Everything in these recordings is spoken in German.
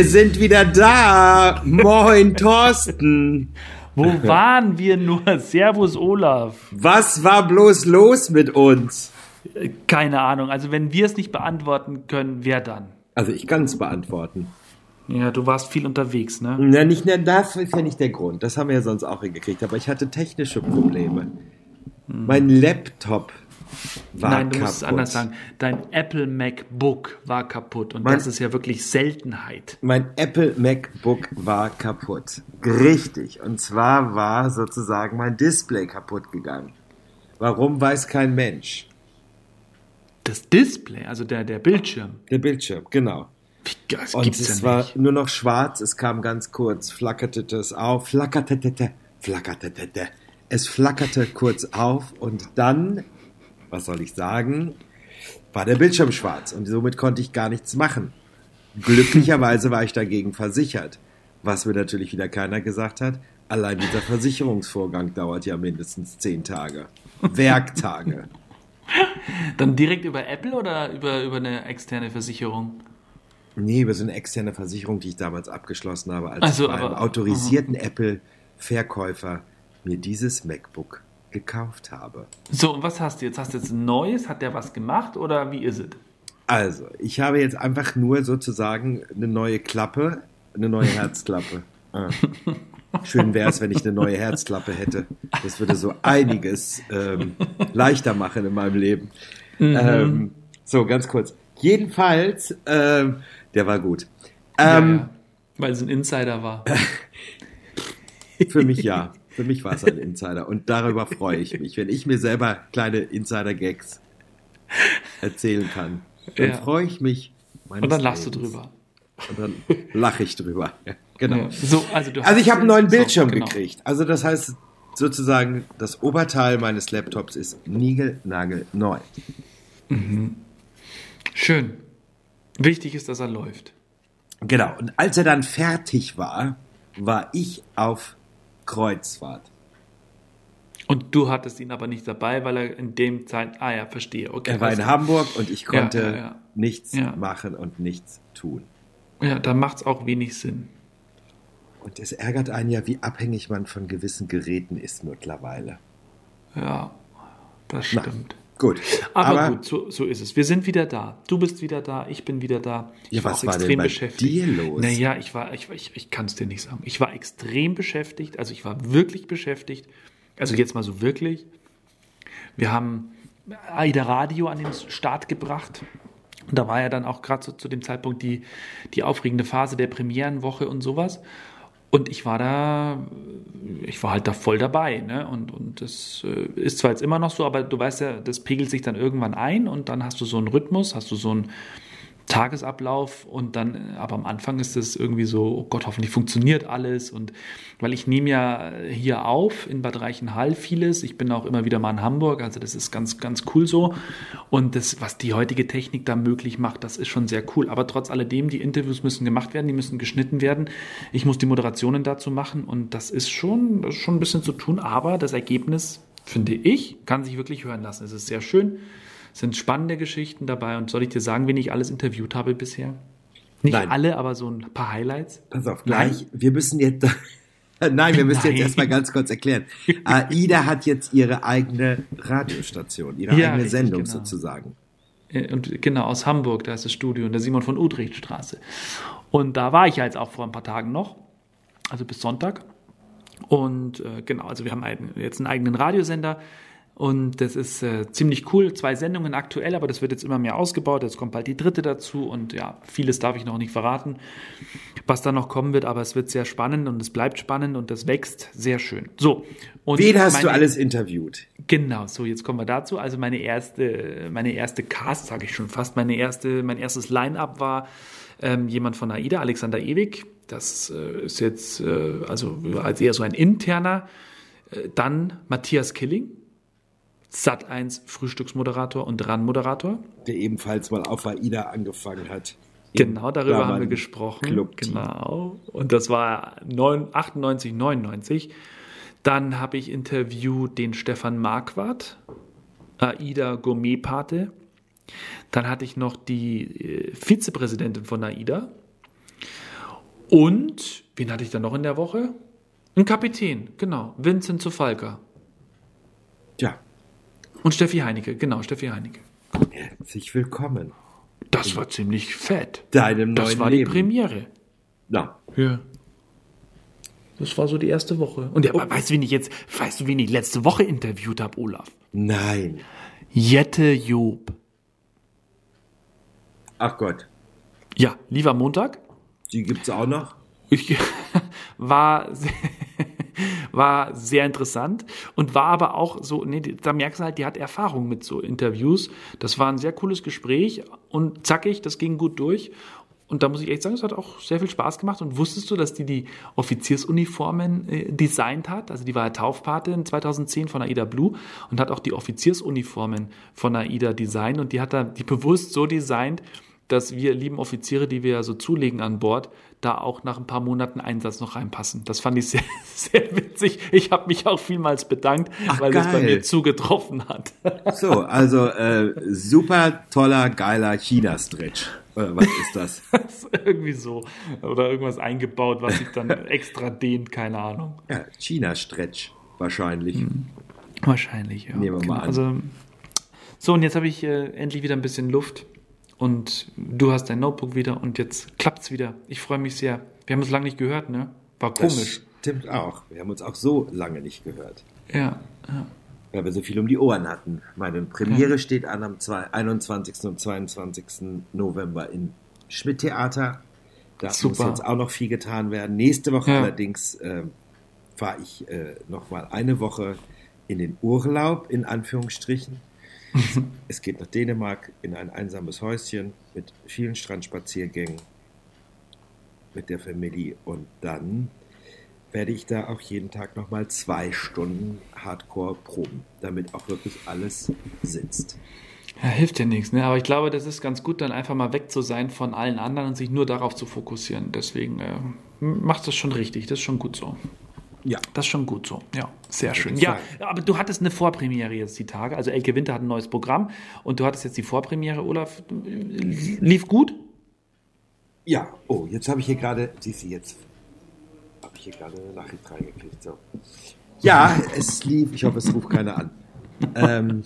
Wir sind wieder da. Moin, Thorsten. Wo waren wir nur? Servus, Olaf. Was war bloß los mit uns? Keine Ahnung. Also, wenn wir es nicht beantworten können, wer dann? Also, ich kann es beantworten. Ja, du warst viel unterwegs, ne? Na, nicht, na, das ist ja nicht der Grund. Das haben wir ja sonst auch hingekriegt. Aber ich hatte technische Probleme. Hm. Mein Laptop war Nein, du kaputt. musst es anders sagen. Dein Apple MacBook war kaputt und Mein- das ist ja wirklich Seltenheit. Mein Apple MacBook war kaputt. Richtig. Und zwar war sozusagen mein Display kaputt gegangen. Warum weiß kein Mensch. Das Display, also der, der Bildschirm, Der Bildschirm, genau. wie, das Und gibt's es ja war nur noch schwarz, es kam ganz kurz, flackerte es auf, flackerte, flackerte, es flackerte kurz auf und dann, was soll ich sagen, war der Bildschirm schwarz und somit konnte ich gar nichts machen. Glücklicherweise war ich dagegen versichert, was mir natürlich wieder keiner gesagt hat. Allein dieser Versicherungsvorgang dauert ja mindestens zehn Tage. Werktage. Dann direkt über Apple oder über, über eine externe Versicherung? Nee, über so eine externe Versicherung, die ich damals abgeschlossen habe, als Also, ich beim autorisierten Apple-Verkäufer mir dieses MacBook gekauft habe. So, und was hast du jetzt? Hast du jetzt ein neues? Hat der was gemacht oder wie ist es? Also, ich habe jetzt einfach nur sozusagen eine neue Klappe, eine neue Herzklappe. Ah. Schön wäre es, wenn ich eine neue Herzklappe hätte. Das würde so einiges ähm, leichter machen in meinem Leben. Ähm, so, ganz kurz. Jedenfalls, ähm, der war gut. Ähm, ja, ja. Weil es ein Insider war. Für mich ja. Für mich war es ein Insider. Und darüber freue ich mich. Wenn ich mir selber kleine Insider-Gags erzählen kann, dann Ja. freue ich mich. Und dann lachst du Lebens. drüber. Und dann lache ich drüber. Ja, genau. So, also, du Also ich habe einen neuen so, Bildschirm genau. gekriegt. Also das heißt sozusagen, das Oberteil meines Laptops ist niegelnagelneu. Schön. Wichtig ist, dass er läuft. Genau. Und als er dann fertig war, war ich auf Kreuzfahrt. Und du hattest ihn aber nicht dabei, weil er in dem Zeit. Ah ja, verstehe. Okay. Er war in Hamburg und ich konnte ja, ja. nichts Ja. machen und nichts tun. Ja, da macht es auch wenig Sinn. Und es ärgert einen ja, wie abhängig man von gewissen Geräten ist mittlerweile. Ja, das stimmt. Gut. Aber, gut, so, so ist es. Wir sind wieder da. Du bist wieder da, ich bin wieder da. Ich Ja, war was war denn extrem bei beschäftigt. dir los? Naja, ich war, ich, ich, ich kann es dir nicht sagen. Ich war extrem beschäftigt, also ich war wirklich beschäftigt. Also jetzt mal so wirklich. Wir haben AIDA Radio an den Start gebracht. Und da war ja dann auch gerade so, zu dem Zeitpunkt die, die aufregende Phase der Premierenwoche und sowas. Und ich war da, ich war halt da voll dabei. Ne? Und, und das äh, ist zwar jetzt immer noch so, aber du weißt ja, das pegelt sich dann irgendwann ein und dann hast du so einen Rhythmus, hast du so einen Tagesablauf und dann, äh, aber am Anfang ist es irgendwie so, oh Gott, hoffentlich funktioniert alles und weil ich nehme ja hier auf in Bad Reichenhall vieles, ich bin auch immer wieder mal in Hamburg, also das ist ganz, ganz cool so. Und das, was die heutige Technik da möglich macht, das ist schon sehr cool, aber trotz alledem, die Interviews müssen gemacht werden, die müssen geschnitten werden, ich muss die Moderationen dazu machen und das ist schon, das ist schon ein bisschen zu tun, aber das Ergebnis, finde ich, kann sich wirklich hören lassen, es ist sehr schön, sind spannende Geschichten dabei und soll ich dir sagen, wen ich alles interviewt habe bisher? Nicht Nein. alle, aber so ein paar Highlights. Pass auf, gleich. Wir müssen jetzt. Nein, wir müssen Nein. jetzt erstmal ganz kurz erklären. AIDA hat jetzt ihre eigene Radiostation, ihre Ja, eigene richtig, Sendung genau. sozusagen. Äh, Und genau, aus Hamburg, da ist das Studio in der Simon von Utrecht Straße. Und da war ich ja jetzt auch vor ein paar Tagen noch, also bis Sonntag. Und äh, genau, also wir haben einen, jetzt einen eigenen Radiosender. Und das ist äh, ziemlich cool. Zwei Sendungen aktuell, aber das wird jetzt immer mehr ausgebaut. Jetzt kommt bald die dritte dazu. Und ja, vieles darf ich noch nicht verraten, was da noch kommen wird. Aber es wird sehr spannend und es bleibt spannend und es wächst sehr schön. So. Und Wen hast du meine- alles interviewt? Genau, so jetzt kommen wir dazu. Also meine erste, meine erste Cast, sage ich schon fast, meine erste, mein erstes Line-up war ähm, jemand von AIDA, Alexander Ewig. Das äh, ist jetzt äh, also als eher so ein interner. Äh, dann Matthias Killing, Sat1 Frühstücksmoderator und RAN-Moderator. Der ebenfalls mal auf AIDA angefangen hat. Genau, darüber haben wir gesprochen. Club-Team. genau. Und das war 9, 98, 99. Dann habe ich interviewt den Stefan Marquardt, AIDA Gourmetpate. Dann hatte ich noch die äh, Vizepräsidentin von AIDA. Und, wen hatte ich dann noch in der Woche? Ein Kapitän, genau. Vincent Zufalka. Tja, Und Steffi Heinecke, genau, Steffi Heinecke. herzlich willkommen. Das war ziemlich fett. Deinem Das neuen war Leben. die Premiere. Na, Ja. Das war so die erste Woche. Und ja, aber weißt du, wen ich jetzt, weißt du, wen ich letzte Woche interviewt habe, Olaf? nein. Jette Job. Ach Gott, Ja, lieber Montag. die gibt's auch noch? Ich war, sehr- war sehr interessant und war aber auch so, nee, da merkst du halt, die hat Erfahrung mit so Interviews. Das war ein sehr cooles Gespräch und zackig, das ging gut durch. Und da muss ich echt sagen, es hat auch sehr viel Spaß gemacht. Und wusstest du, dass die die Offiziersuniformen äh, designt hat? Also die war ja Taufpatin 2010 von AIDA Blue und hat auch die Offiziersuniformen von AIDA designt. Und die hat da die bewusst so designt, dass wir lieben Offiziere, die wir ja so zulegen an Bord, da auch nach ein paar Monaten Einsatz noch reinpassen. Das fand ich sehr, sehr witzig. Ich habe mich auch vielmals bedankt, Ach, weil das bei geil. mir zugetroffen hat. So, also äh, super toller, geiler China-Stretch. Oder was ist das? Das ist irgendwie so. Oder irgendwas eingebaut, was sich dann extra dehnt, keine Ahnung. Ja, China-Stretch wahrscheinlich. Wahrscheinlich, ja. Nehmen wir mal an. Also, so, und jetzt habe ich äh, endlich wieder ein bisschen Luft. Und du hast dein Notebook wieder und jetzt klappt's wieder. Ich freue mich sehr. Wir haben uns lange nicht gehört, ne? War Das komisch. stimmt auch. Wir haben uns auch so lange nicht gehört. Ja, ja. Weil wir so viel um die Ohren hatten. Meine Premiere steht an am zwei- 21. und 22. November im Schmidt-Theater. Da muss Super. jetzt auch noch viel getan werden. Nächste Woche Ja. allerdings äh, fahre ich äh, noch mal eine Woche in den Urlaub, in Anführungsstrichen. Es geht nach Dänemark in ein einsames Häuschen mit vielen Strandspaziergängen mit der Familie und dann werde ich da auch jeden Tag nochmal zwei Stunden Hardcore proben, damit auch wirklich alles sitzt. Ja, hilft ja nichts, ne? Aber ich glaube, das ist ganz gut, dann einfach mal weg zu sein von allen anderen und sich nur darauf zu fokussieren. Deswegen äh, macht das schon richtig. Das ist schon gut so. Ja, Das ist schon gut so. Ja, sehr schön. Ja, aber du hattest eine Vorpremiere jetzt die Tage. Also Elke Winter hat ein neues Programm und du hattest jetzt die Vorpremiere, Olaf. Lief gut? ja. Oh, jetzt habe ich hier gerade, siehst du, jetzt habe ich hier gerade eine Nachricht reingekriegt. So. Ja, es lief, ich hoffe, es ruft keiner an. Ähm,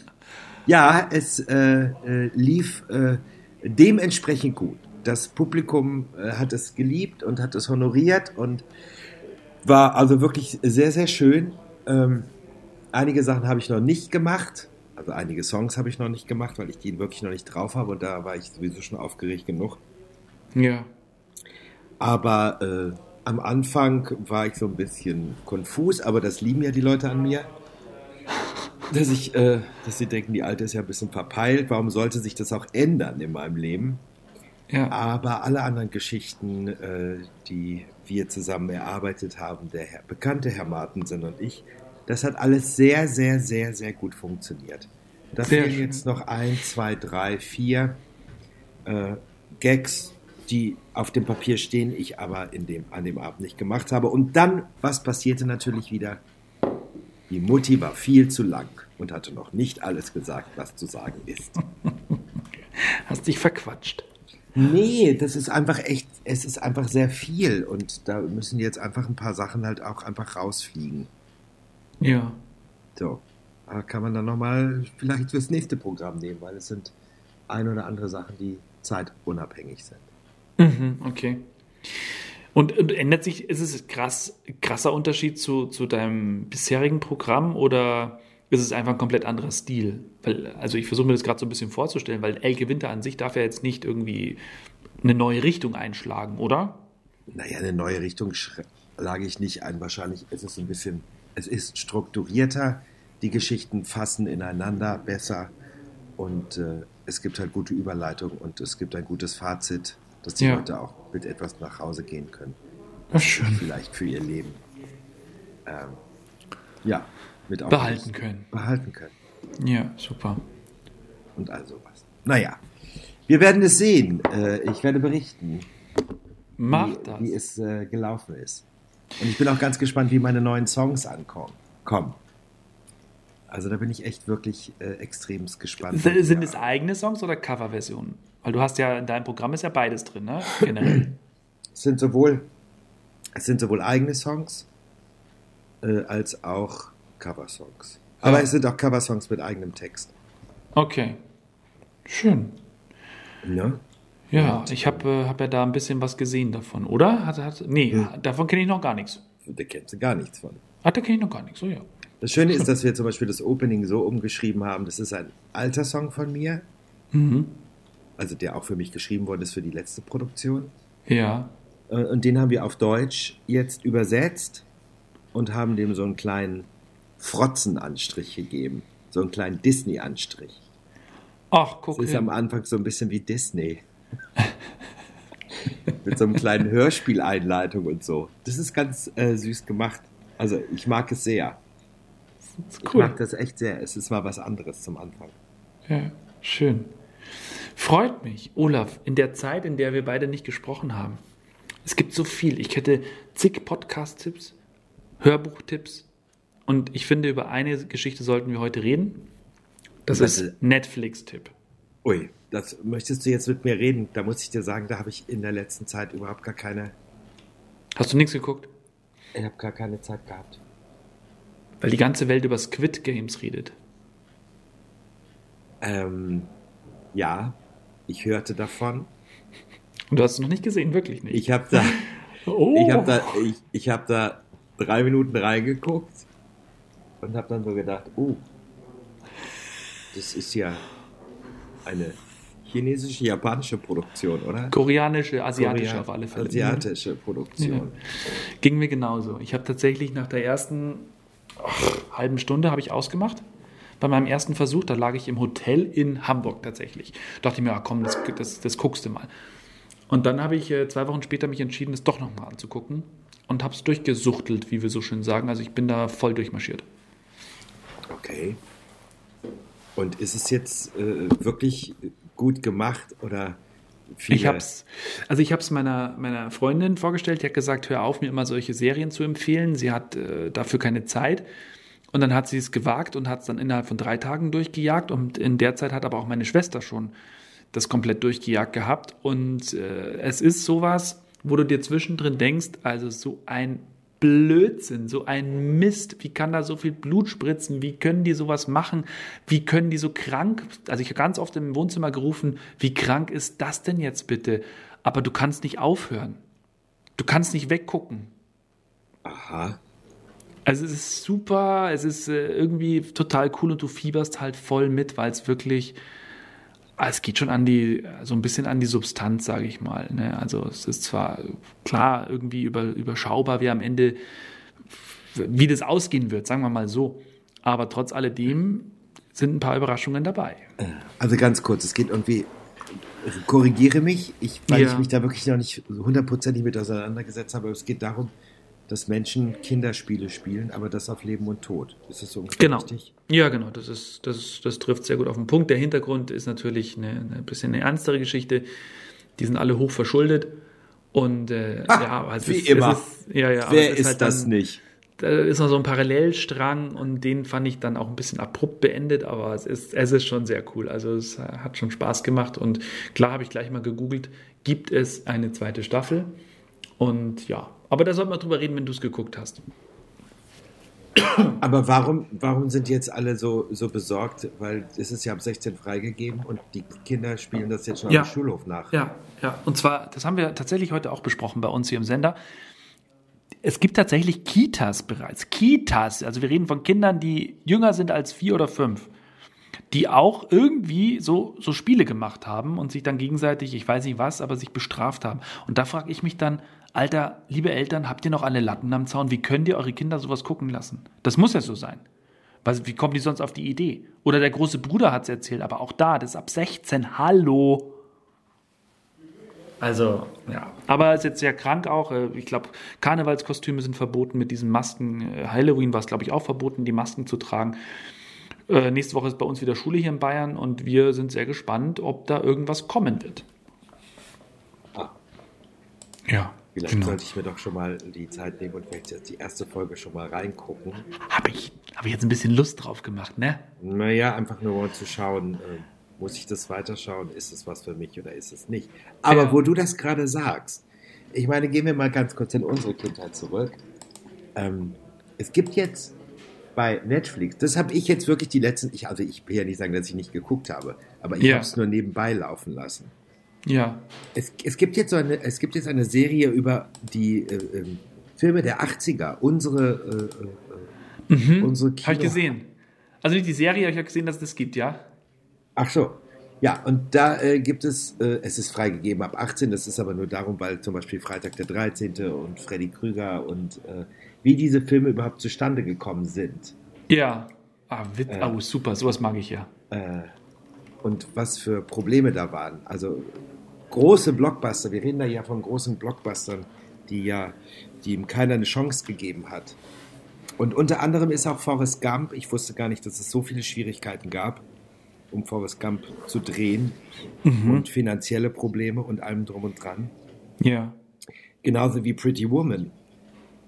ja, es äh, äh, lief äh, dementsprechend gut. Das Publikum äh, hat es geliebt und hat es honoriert und war also wirklich sehr, sehr schön. Ähm, einige Sachen habe ich noch nicht gemacht. Also einige Songs habe ich noch nicht gemacht, weil ich die wirklich noch nicht drauf habe und da war ich sowieso schon aufgeregt genug. Ja. Aber äh, am Anfang war ich so ein bisschen konfus, aber das lieben ja die Leute an mir. Dass ich, äh, dass sie denken, die Alte ist ja ein bisschen verpeilt. Warum sollte sich das auch ändern in meinem Leben? Ja. Aber alle anderen Geschichten, äh, die wir zusammen erarbeitet haben, der Herr, bekannte Herr Martensen und ich, das hat alles sehr, sehr, sehr, sehr gut funktioniert. Da Sehr fehlen jetzt noch ein, zwei, drei, vier äh, Gags, die auf dem Papier stehen, ich aber in dem, an dem Abend nicht gemacht habe. Und dann, was passierte natürlich wieder? Die Mutti war viel zu lang und hatte noch nicht alles gesagt, was zu sagen ist. Hast dich verquatscht. Nee, das ist einfach echt, es ist einfach sehr viel und da müssen jetzt einfach ein paar Sachen halt auch einfach rausfliegen. Ja. So, da kann man dann nochmal vielleicht fürs nächste Programm nehmen, weil es sind ein oder andere Sachen, die zeitunabhängig sind. Mhm, okay. Und, und ändert sich, ist es krass, krasser Unterschied zu, zu deinem bisherigen Programm oder ist es einfach ein komplett anderer Stil? Weil, also ich versuche mir das gerade so ein bisschen vorzustellen, weil Elke Winter an sich darf ja jetzt nicht irgendwie eine neue Richtung einschlagen, oder? Naja, eine neue Richtung schlage ich nicht ein. Wahrscheinlich ist es ein bisschen, es ist strukturierter, die Geschichten fassen ineinander besser und äh, es gibt halt gute Überleitungen und es gibt ein gutes Fazit, dass die Ja. Leute auch mit etwas nach Hause gehen können. Ja, schön. Vielleicht für ihr Leben. Ähm, ja, mit Behalten können. Behalten können. Ja, super. Und all sowas. Naja, wir werden es sehen. Äh, ich werde berichten, Mach wie, das. wie es äh, gelaufen ist. Und ich bin auch ganz gespannt, wie meine neuen Songs ankommen. Kommen. Also da bin ich echt wirklich äh, extremst gespannt. Sind Ja. es eigene Songs oder Coverversionen? Weil du hast ja in deinem Programm ist ja beides drin, ne? Generell. Es sind sowohl Es sind sowohl eigene Songs äh, als auch Coversongs. Aber Ja. es sind auch Coversongs mit eigenem Text. Okay. Schön. Ne? Ja, ich habe äh, hab ja da ein bisschen was gesehen davon, oder? Hat, hat, nee, Hm. davon kenne ich noch gar nichts. Da kennst du gar nichts von. Ah, da kenne ich noch gar nichts, oh ja. Das Schöne ist, dass wir zum Beispiel das Opening so umgeschrieben haben. Das ist ein alter Song von mir, Mhm. also der auch für mich geschrieben worden ist für die letzte Produktion. Ja. Äh, Und den haben wir auf Deutsch jetzt übersetzt und haben dem so einen kleinen Frotzenanstrich gegeben. So einen kleinen Disney-Anstrich. Ach, guck Es ist am. Anfang so ein bisschen wie Disney. Mit so einem kleinen Hörspieleinleitung und so. Das ist ganz äh, süß gemacht. Also ich mag es sehr. ist Ich cool. mag das echt sehr. Es ist mal was anderes zum Anfang. Ja, schön. Freut mich, Olaf, in der Zeit, in der wir beide nicht gesprochen haben. Es gibt so viel. Ich hätte zig Podcast-Tipps, Hörbuch-Tipps und ich finde, über eine Geschichte sollten wir heute reden. Das Was ist Netflix-Tipp. Ui, das möchtest du jetzt mit mir reden? Da muss ich dir sagen, da habe ich in der letzten Zeit überhaupt gar keine, Hast du nichts geguckt? ich habe gar keine Zeit gehabt. Weil die ganze Welt über Squid Games redet. Ähm, ja, ich hörte davon. Und du hast es noch nicht gesehen, wirklich nicht. Ich habe da, oh. ich habe da, ich, ich habe da drei Minuten reingeguckt und habe dann so gedacht, oh, das ist ja eine chinesische, japanische Produktion, oder? Koreanische, asiatische Korea- auf alle Fälle. Asiatische Produktion. Ja. Ging mir genauso. Ich habe tatsächlich nach der ersten ach, halben Stunde habe ich ausgemacht. Bei meinem ersten Versuch, da lag ich im Hotel in Hamburg tatsächlich. Dachte ich mir, ah, komm, das, das, das guckst du mal. Und dann habe ich äh, zwei Wochen später mich entschieden, es doch nochmal anzugucken und habe es durchgesuchtelt, wie wir so schön sagen. Also ich bin da voll durchmarschiert. Okay. Und ist es jetzt äh, wirklich gut gemacht oder viele? Ich hab's, also ich habe es meiner, meiner Freundin vorgestellt, die hat gesagt, hör auf, mir immer solche Serien zu empfehlen. Sie hat äh, dafür keine Zeit. Und dann hat sie es gewagt und hat es dann innerhalb von drei Tagen durchgejagt. Und in der Zeit hat aber auch meine Schwester schon das komplett durchgejagt gehabt. Und äh, es ist sowas, wo du dir zwischendrin denkst, also so ein Blödsinn, so ein Mist. Wie kann da so viel Blut spritzen? Wie können die sowas machen? Wie können die so krank? Also ich habe ganz oft im Wohnzimmer gerufen, wie krank ist das denn jetzt bitte? Aber du kannst nicht aufhören. Du kannst nicht weggucken. Aha. Also es ist super, es ist äh, irgendwie total cool und du fieberst halt voll mit, weil es wirklich, es geht schon an die, so ein bisschen an die Substanz, sage ich mal. Ne? Also es ist zwar klar irgendwie über, überschaubar, wie am Ende, wie das ausgehen wird, sagen wir mal so. Aber trotz alledem sind ein paar Überraschungen dabei. Also ganz kurz, es geht irgendwie, korrigiere mich, ich, weil Ja. ich mich da wirklich noch nicht hundertprozentig mit auseinandergesetzt habe, aber es geht darum, dass Menschen Kinderspiele spielen, aber das auf Leben und Tod. Ist das so ungefähr Genau. richtig? Ja, genau, das, ist, das, das trifft sehr gut auf den Punkt. Der Hintergrund ist natürlich eine, eine bisschen eine ernstere Geschichte. Die sind alle hoch verschuldet. Und äh, Ah, ja, also wie es, immer. Es ist, ja, ja, aber Wer es ist, halt das dann, nicht? Da ist noch so ein Parallelstrang und den fand ich dann auch ein bisschen abrupt beendet, aber es ist, es ist schon sehr cool. Also es hat schon Spaß gemacht und klar habe ich gleich mal gegoogelt, gibt es eine zweite Staffel? Und ja, aber da sollten wir drüber reden, wenn du es geguckt hast. Aber warum, warum sind jetzt alle so, so besorgt? Weil es ist ja ab 16 freigegeben und die Kinder spielen das jetzt schon Ja. am Schulhof nach. Ja, ja. Und zwar, das haben wir tatsächlich heute auch besprochen bei uns hier im Sender. Es gibt tatsächlich Kitas bereits. Kitas, also wir reden von Kindern, die jünger sind als vier oder fünf, die auch irgendwie so, so Spiele gemacht haben und sich dann gegenseitig, ich weiß nicht was, aber sich bestraft haben. Und da frage ich mich dann, Alter, liebe Eltern, habt ihr noch alle Latten am Zaun? Wie könnt ihr eure Kinder sowas gucken lassen? Das muss ja so sein. Was, wie kommen die sonst auf die Idee? Oder der große Bruder hat es erzählt, aber auch da, das ist ab 16. Hallo. Also, ja. Aber ist jetzt sehr krank auch. Äh, Ich glaube, Karnevalskostüme sind verboten mit diesen Masken. Äh, Halloween war es, glaube ich, auch verboten, die Masken zu tragen. Äh, nächste Woche ist bei uns wieder Schule hier in Bayern und wir sind sehr gespannt, ob da irgendwas kommen wird. Ja, Vielleicht genau. sollte ich mir doch schon mal die Zeit nehmen und vielleicht jetzt die erste Folge schon mal reingucken. Habe ich, hab ich jetzt ein bisschen Lust drauf gemacht, ne? Naja, einfach nur um zu schauen, äh, muss ich das weiterschauen? Ist es was für mich oder ist es nicht? Aber Ja. wo du das gerade sagst, ich meine, gehen wir mal ganz kurz in unsere Kindheit zurück. Ähm, es gibt jetzt bei Netflix, das habe ich jetzt wirklich die letzten, ich, also ich will ja nicht sagen, dass ich nicht geguckt habe, aber ich Ja. habe es nur nebenbei laufen lassen. Ja. Es, es, gibt jetzt so eine, es gibt jetzt eine Serie über die äh, ähm, Filme der 80er, unsere, äh, äh, unsere Kino. Habe ich gesehen. Also nicht die Serie, aber ich habe gesehen, dass es das gibt, ja? Ach so. Ja, und da äh, gibt es, äh, es ist freigegeben ab 18, das ist aber nur darum, weil zum Beispiel Freitag der 13. und Freddy Krüger und äh, wie diese Filme überhaupt zustande gekommen sind. Ja. Ah, wit oh, super, sowas mag ich ja. und was für Probleme da waren. Also große Blockbuster, wir reden da ja von großen Blockbustern, die ja, die ihm keiner eine Chance gegeben hat. Und unter anderem ist auch Forrest Gump, ich wusste gar nicht, dass es so viele Schwierigkeiten gab, um Forrest Gump zu drehen und finanzielle Probleme und allem drum und dran. Ja. Genauso wie Pretty Woman.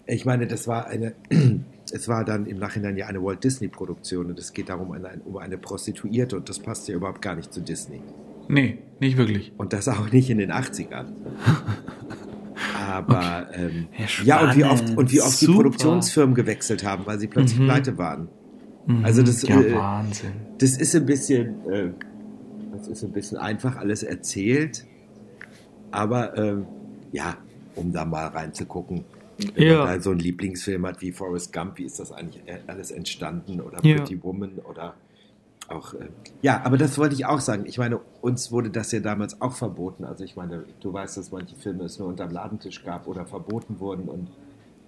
Ich meine, das war eine, es war dann im Nachhinein ja eine Walt Disney Produktion und es geht darum eine, um eine Prostituierte und das passt ja überhaupt gar nicht zu Disney. Nee, nicht wirklich. Und das auch nicht in den 80ern. Aber ähm, Ja, und wie oft, und wie oft die. Produktionsfirmen gewechselt haben, weil sie plötzlich pleite waren. Also das, Ja, äh, Wahnsinn. das ist ein bisschen, äh, das ist ein bisschen einfach alles erzählt. Aber ähm, ja, um da mal reinzugucken, wenn Ja. man da so einen Lieblingsfilm hat wie Forrest Gump, wie ist das eigentlich äh, alles entstanden? Oder Ja. Pretty Woman oder auch, äh, ja, aber das wollte ich auch sagen. Ich meine, uns wurde das ja damals auch verboten. Also ich meine, du weißt, dass manche Filme es nur unterm Ladentisch gab oder verboten wurden und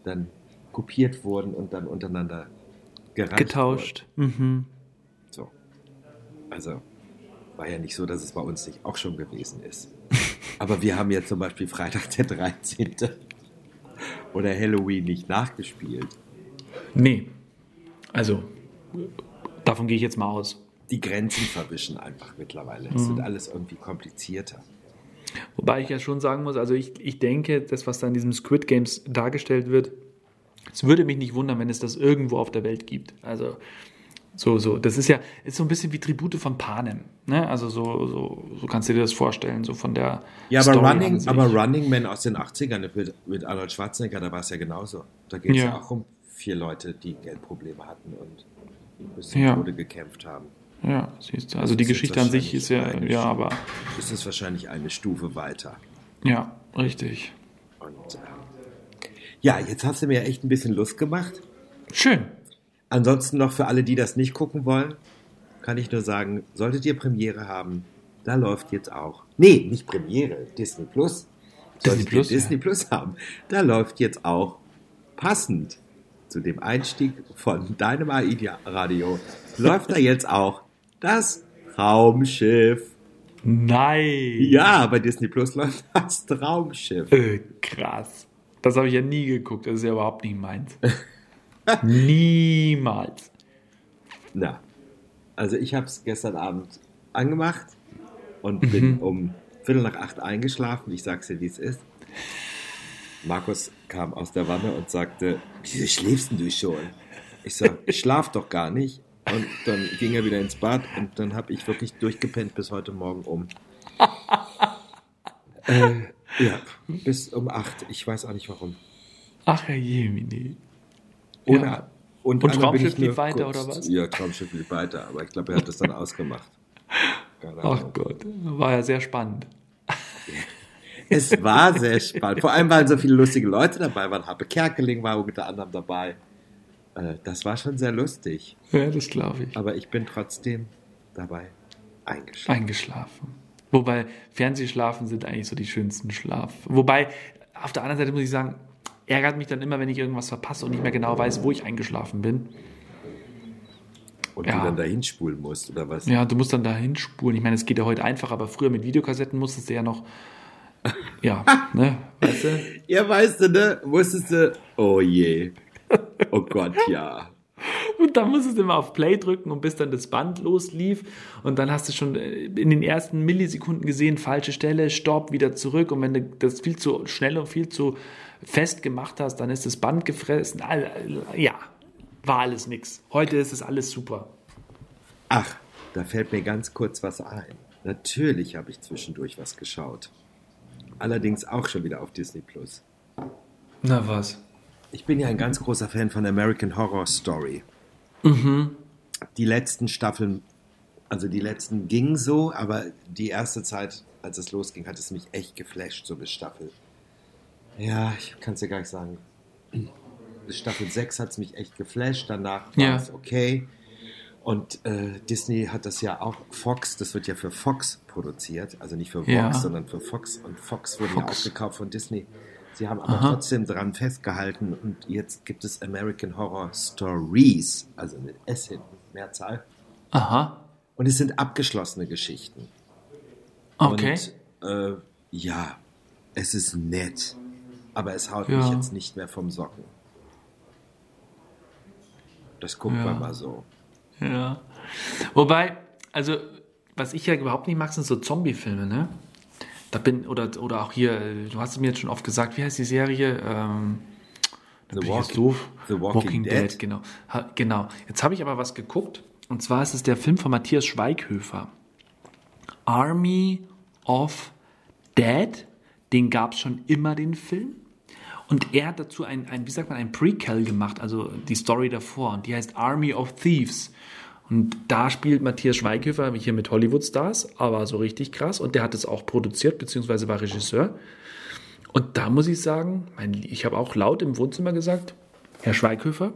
dann kopiert wurden und dann untereinander Getauscht. Mhm. so. Also war ja nicht so, dass es bei uns nicht auch schon gewesen ist. Aber wir haben ja zum Beispiel Freitag der 13. oder Halloween nicht nachgespielt. Nee. Also, davon gehe ich jetzt mal aus. Die Grenzen verwischen einfach mittlerweile. Es wird alles irgendwie komplizierter. Wobei ich ja schon sagen muss, also ich, ich denke, das, was da in diesem Squid Games dargestellt wird, es würde mich nicht wundern, wenn es das irgendwo auf der Welt gibt. Also so, so, das ist ja, ist so ein bisschen wie Tribute von Panem. Ne? Also so, so, so kannst du dir das vorstellen, so von der Ja, aber Story Running, aber Running Man aus den 80ern mit, mit Arnold Schwarzenegger, da war es ja genauso. Da geht es ja. Ja. auch um vier Leute, die Geldprobleme hatten und bis zum Ja. Tode gekämpft haben. Ja, siehst du. Also die Geschichte an sich ist ja, eine ja, aber Das ist wahrscheinlich eine Stufe weiter. ja, richtig. Und ähm, ja, jetzt hast du mir echt ein bisschen Lust gemacht. Schön. Ansonsten noch für alle, die das nicht gucken wollen, kann ich nur sagen, solltet ihr Premiere haben, da läuft jetzt auch. Nee, nicht Premiere, Disney Plus. Disney Solltet Plus, ihr ja. Disney Plus haben, da läuft jetzt auch passend zu dem Einstieg von deinem AIDA-Radio, läuft da jetzt auch das Raumschiff. Nein. Ja, bei Disney Plus läuft das Raumschiff. Äh, krass. Das habe ich ja nie geguckt. Das ist ja überhaupt nicht meins. Niemals. Na, also ich habe es gestern Abend angemacht und bin um Viertel nach acht eingeschlafen. Ich sag's dir, wie es ist. Markus kam aus der Wanne und sagte, wieso schläfst denn du schon? Ich sag, ich schlaf doch gar nicht. Und dann ging er wieder ins Bad und dann habe ich wirklich durchgepennt bis heute Morgen um. äh, ja, bis um acht. Ich weiß auch nicht warum. Ach, Herr Jemini. Ohne, Ja. Und, Und Traumschiff lief weiter, oder was? Ja, Traumschiff lief weiter, aber ich glaube, er hat das dann ausgemacht. Keine Ach Ahnung. Gott, war ja sehr spannend. Es war sehr spannend. Vor allem, weil so viele lustige Leute dabei waren. Habe Kerkeling war unter anderem dabei. Äh, Das war schon sehr lustig. Ja, das glaube ich. Aber ich bin trotzdem dabei eingeschlafen. Eingeschlafen. Wobei Fernsehschlafen sind eigentlich so die schönsten Schlaf. Wobei, auf der anderen Seite muss ich sagen, ärgert mich dann immer, wenn ich irgendwas verpasse und nicht mehr genau weiß, wo ich eingeschlafen bin. Und Ja. du dann dahin spulen musst, oder was? Ja, du musst dann da hinspulen. Ich meine, es geht ja heute einfach, aber früher mit Videokassetten musstest du ja noch. Ja, ne? Weißt du? Ja, weißt du, ne? Wusstest du. Oh je. Oh Gott, ja. Und dann musstest du immer auf Play drücken und bis dann das Band loslief. Und dann hast du schon äh, in den ersten Millisekunden gesehen, falsche Stelle, Stopp, wieder zurück. Und wenn du das viel zu schnell und viel zu fest gemacht hast, dann ist das Band gefressen. Ja, war alles nix. Heute ist es alles super. Ach, da fällt mir ganz kurz was ein. Natürlich habe ich zwischendurch was geschaut. allerdings auch schon wieder auf Disney Plus. Na was? Ich bin ja ein ganz großer Fan von American Horror Story. Die letzten Staffeln, also die letzten gingen so, aber die erste Zeit, als es losging, hat es mich echt geflasht, so bis Staffel. Ja, ich kann es dir gar nicht sagen. Bis Staffel 6 hat es mich echt geflasht, danach war Ja. es okay. Und äh, Disney hat das ja auch, Fox, das wird ja für Fox produziert, also nicht für Vox, Ja. sondern für Fox. Und Fox wurde ja Fox. aufgekauft von Disney. Sie haben aber Aha. trotzdem dran festgehalten und jetzt gibt es American Horror Stories, also mit S hinten, Mehrzahl. Aha. Und es sind abgeschlossene Geschichten. Okay. Und äh, ja, es ist nett, aber es haut Ja. mich jetzt nicht mehr vom Socken. Das guckt Ja. man mal so. Ja. Wobei, also, was ich ja überhaupt nicht mag, sind so Zombie-Filme, ne? Da bin, oder, oder auch hier, du hast es mir jetzt schon oft gesagt, wie heißt die Serie? Ähm, The Walking- doof. The Walking Dead. genau. Ha, genau. Jetzt habe ich aber was geguckt, und zwar ist es der Film von Matthias Schweighöfer. Army of Dead, den gab es schon immer, den Film. Und er hat dazu ein, ein, wie sagt man, ein Prequel gemacht, also die Story davor. Und die heißt Army of Thieves. Und da spielt Matthias Schweighöfer hier mit Hollywood-Stars, aber so richtig krass. Und der hat es auch produziert, beziehungsweise war Regisseur. Und da muss ich sagen, ich habe auch laut im Wohnzimmer gesagt, Herr Schweighöfer,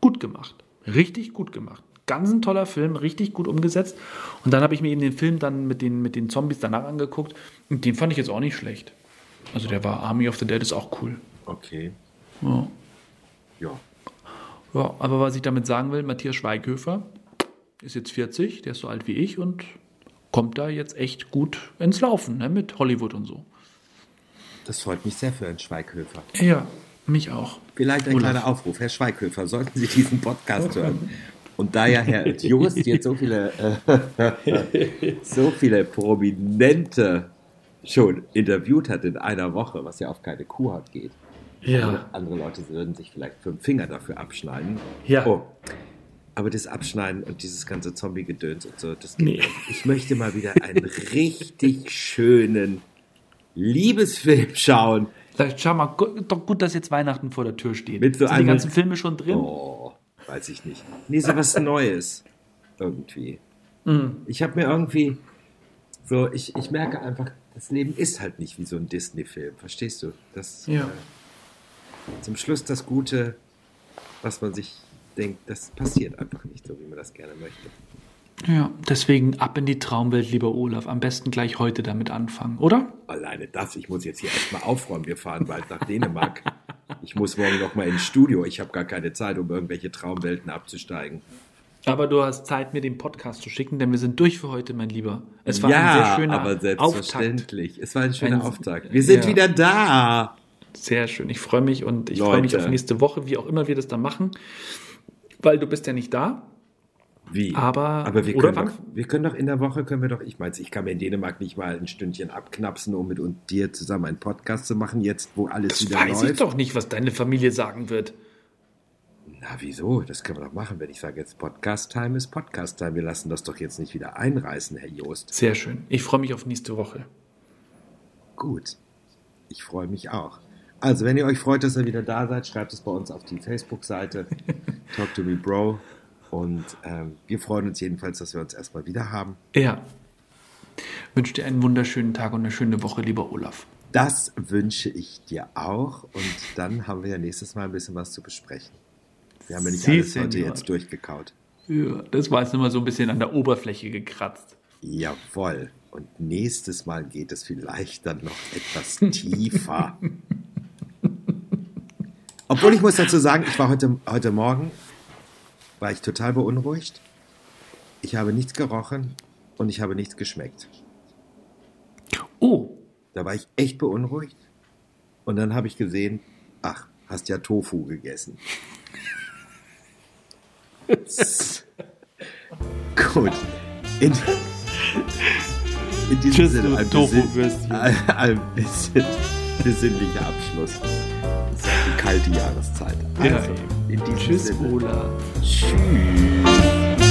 gut gemacht. Richtig gut gemacht. Ganz ein toller Film, richtig gut umgesetzt. Und dann habe ich mir eben den Film dann mit den, mit den Zombies danach angeguckt. Und den fand ich jetzt auch nicht schlecht. Also der war Army of the Dead ist auch cool. Okay. Ja. Ja. Ja, aber was ich damit sagen will, Matthias Schweighöfer ist jetzt 40, der ist so alt wie ich und kommt da jetzt echt gut ins Laufen ne, mit Hollywood und so. Das freut mich sehr für Herrn Schweighöfer. Ja, mich auch. Vielleicht ein Olaf. kleiner Aufruf. Herr Schweighöfer, sollten Sie diesen Podcast hören? Und da ja Herr Just jetzt so viele, äh, so viele Prominente schon interviewt hat in einer Woche, was ja auf keine Kuhhaut geht. Ja. Andere Leute würden sich vielleicht fünf Finger dafür abschneiden. Ja. Oh. Aber das Abschneiden und dieses ganze Zombie-Gedöns und so, das geht Nee. nicht. Ich möchte mal wieder einen richtig schönen Liebesfilm schauen. Sag, Schau mal, doch gut, dass jetzt Weihnachten vor der Tür steht. Mit so Sind die ganzen Filme schon drin? Oh, weiß ich nicht. Nee, so was Neues. Irgendwie. Mhm. Ich habe mir irgendwie so, ich, ich merke einfach, das Leben ist halt nicht wie so ein Disney-Film. Verstehst du? Das, Ja. äh, zum Schluss das Gute, was man sich denkt, das passiert einfach nicht so, wie man das gerne möchte. Ja, deswegen ab in die Traumwelt, lieber Olaf. Am besten gleich heute damit anfangen, oder? Alleine das, ich muss jetzt hier erstmal aufräumen. Wir fahren bald nach Dänemark. Ich muss morgen noch mal ins Studio. Ich habe gar keine Zeit, um irgendwelche Traumwelten abzusteigen. Aber du hast Zeit, mir den Podcast zu schicken, denn wir sind durch für heute, mein Lieber. Es war ja, ein sehr schöner aber Auftakt. selbstverständlich. Es war ein schöner Ein- Auftakt. Wir sind ja. wieder da. Sehr schön. Ich freue mich und ich freue mich auf nächste Woche, wie auch immer wir das dann machen. Weil du bist ja nicht da. Wie? Aber- aber wir, können doch, wir können doch in der Woche, können wir doch, ich meine, ich kann mir in Dänemark nicht mal ein Stündchen abknapsen, um mit und dir zusammen einen Podcast zu machen, jetzt wo alles Das wieder weiß läuft. ich doch nicht, was deine Familie sagen wird. Na, wieso? Das können wir doch machen, wenn ich sage, jetzt Podcast-Time ist Podcast-Time. Wir lassen das doch jetzt nicht wieder einreißen, Herr Joost. Sehr schön. Ich freue mich auf nächste Woche. Gut. Ich freue mich auch. Also, wenn ihr euch freut, dass ihr wieder da seid, schreibt es bei uns auf die Facebook-Seite Talk to me, Bro. Und ähm, wir freuen uns jedenfalls, dass wir uns erstmal wieder haben. Ja. Wünsche dir einen wunderschönen Tag und eine schöne Woche, lieber Olaf. Das wünsche ich dir auch. Und dann haben wir ja nächstes Mal ein bisschen was zu besprechen. Wir haben ja nicht Sie, alles heute Senor. jetzt durchgekaut. Ja, das war jetzt nur mal so ein bisschen an der Oberfläche gekratzt. Jawohl. Und nächstes Mal geht es vielleicht dann noch etwas tiefer. Obwohl ich muss dazu sagen, ich war heute, heute Morgen, war ich total beunruhigt. Ich habe nichts gerochen und ich habe nichts geschmeckt. Oh, Da war ich echt beunruhigt. Und dann habe ich gesehen, ach, hast ja Tofu gegessen. Gut. In, in diesem Tschüss, Sinne ein, bisschen, ein, ein bisschen besinnlicher Abschluss. Kalte Jahreszeit. Ja, Also, in diesem tschüss, Sinne. Olaf. Tschüss.